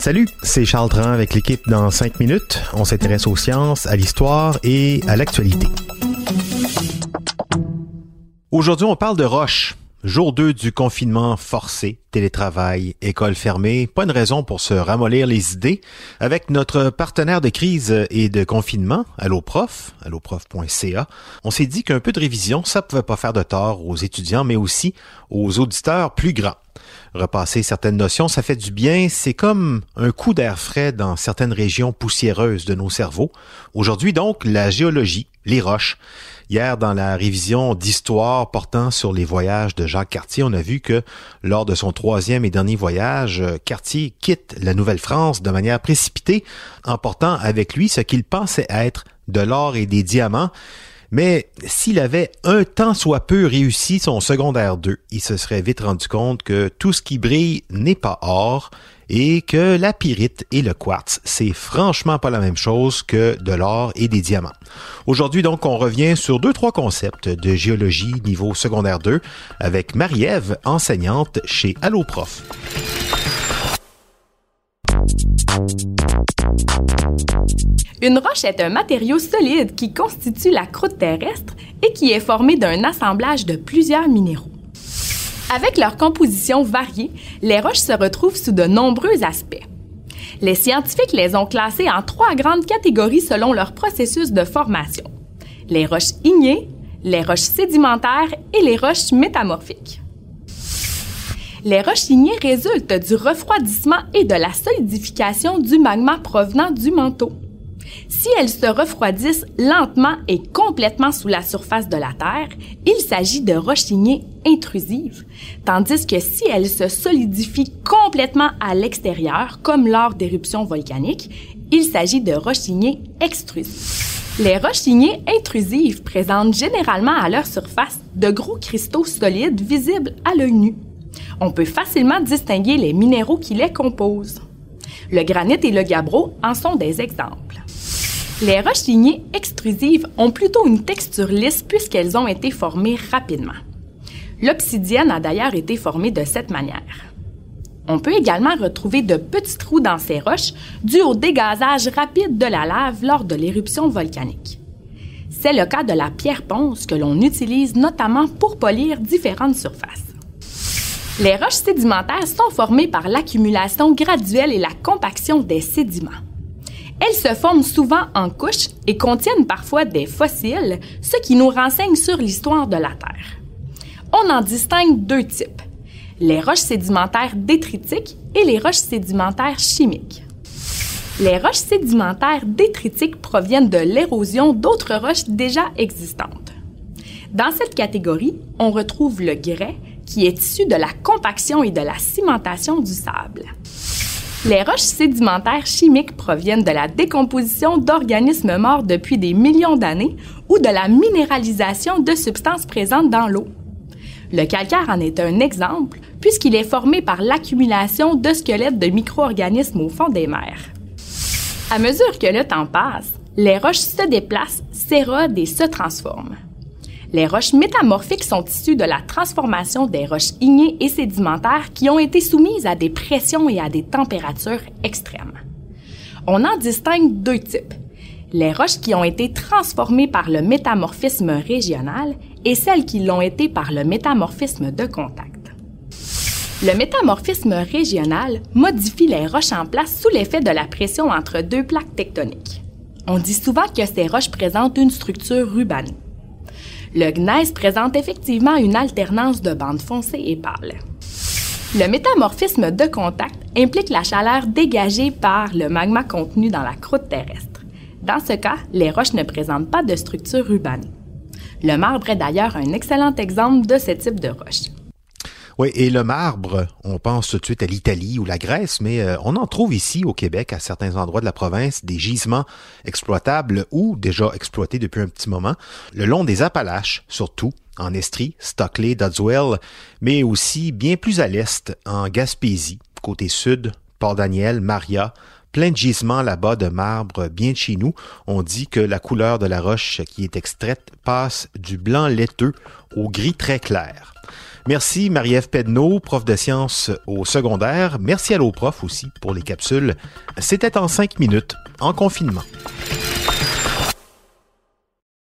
Salut, c'est Charles Tran avec l'équipe dans 5 minutes. On s'intéresse aux sciences, à l'histoire et à l'actualité. Aujourd'hui, on parle de roches. Jour 2 du confinement forcé, télétravail, école fermée, pas une raison pour se ramollir les idées. Avec notre partenaire de crise et de confinement, Alloprof, alloprof.ca, on s'est dit qu'un peu de révision, ça pouvait pas faire de tort aux étudiants, mais aussi aux auditeurs plus grands. Repasser certaines notions, ça fait du bien, c'est comme un coup d'air frais dans certaines régions poussiéreuses de nos cerveaux. Aujourd'hui donc, la géologie, les roches. Hier, dans la révision d'histoire portant sur les voyages de Jacques Cartier, on a vu que lors de son troisième et dernier voyage, Cartier quitte la Nouvelle-France de manière précipitée, emportant avec lui ce qu'il pensait être de l'or et des diamants. Mais s'il avait un tant soit peu réussi son secondaire 2, il se serait vite rendu compte que tout ce qui brille n'est pas or et que la pyrite et le quartz, c'est franchement pas la même chose que de l'or et des diamants. Aujourd'hui donc, on revient sur deux trois concepts de géologie niveau secondaire 2 avec Marie-Ève, enseignante chez Alloprof. Une roche est un matériau solide qui constitue la croûte terrestre et qui est formé d'un assemblage de plusieurs minéraux. Avec leur composition variée, les roches se retrouvent sous de nombreux aspects. Les scientifiques les ont classées en trois grandes catégories selon leur processus de formation. Les roches ignées, les roches sédimentaires et les roches métamorphiques. Les roches ignées résultent du refroidissement et de la solidification du magma provenant du manteau. Si elles se refroidissent lentement et complètement sous la surface de la Terre, il s'agit de roches ignées intrusives, tandis que si elles se solidifient complètement à l'extérieur, comme lors d'éruptions volcaniques, il s'agit de roches ignées extrusives. Les roches ignées intrusives présentent généralement à leur surface de gros cristaux solides visibles à l'œil nu. On peut facilement distinguer les minéraux qui les composent. Le granit et le gabbro en sont des exemples. Les roches lignées extrusives ont plutôt une texture lisse puisqu'elles ont été formées rapidement. L'obsidienne a d'ailleurs été formée de cette manière. On peut également retrouver de petits trous dans ces roches dus au dégazage rapide de la lave lors de l'éruption volcanique. C'est le cas de la pierre ponce que l'on utilise notamment pour polir différentes surfaces. Les roches sédimentaires sont formées par l'accumulation graduelle et la compaction des sédiments. Elles se forment souvent en couches et contiennent parfois des fossiles, ce qui nous renseigne sur l'histoire de la Terre. On en distingue deux types, les roches sédimentaires détritiques et les roches sédimentaires chimiques. Les roches sédimentaires détritiques proviennent de l'érosion d'autres roches déjà existantes. Dans cette catégorie, on retrouve le grès, qui est issu de la compaction et de la cimentation du sable. Les roches sédimentaires chimiques proviennent de la décomposition d'organismes morts depuis des millions d'années ou de la minéralisation de substances présentes dans l'eau. Le calcaire en est un exemple puisqu'il est formé par l'accumulation de squelettes de micro-organismes au fond des mers. À mesure que le temps passe, les roches se déplacent, s'érodent et se transforment. Les roches métamorphiques sont issues de la transformation des roches ignées et sédimentaires qui ont été soumises à des pressions et à des températures extrêmes. On en distingue deux types. Les roches qui ont été transformées par le métamorphisme régional et celles qui l'ont été par le métamorphisme de contact. Le métamorphisme régional modifie les roches en place sous l'effet de la pression entre deux plaques tectoniques. On dit souvent que ces roches présentent une structure rubanée. Le gneiss présente effectivement une alternance de bandes foncées et pâles. Le métamorphisme de contact implique la chaleur dégagée par le magma contenu dans la croûte terrestre. Dans ce cas, les roches ne présentent pas de structure rubanée. Le marbre est d'ailleurs un excellent exemple de ce type de roche. Oui, et le marbre, on pense tout de suite à l'Italie ou la Grèce, mais euh, on en trouve ici au Québec, à certains endroits de la province, des gisements exploitables ou déjà exploités depuis un petit moment, le long des Appalaches surtout, en Estrie, Stockley, Dodswell, mais aussi bien plus à l'est, en Gaspésie, côté sud, Port-Daniel, Maria, plein de gisements là-bas de marbre bien de chez nous. On dit que la couleur de la roche qui est extraite passe du blanc laiteux au gris très clair. Merci Marie-Ève Pedneau, prof de sciences au secondaire. Merci à l'eau prof aussi pour les capsules. C'était en cinq minutes, en confinement.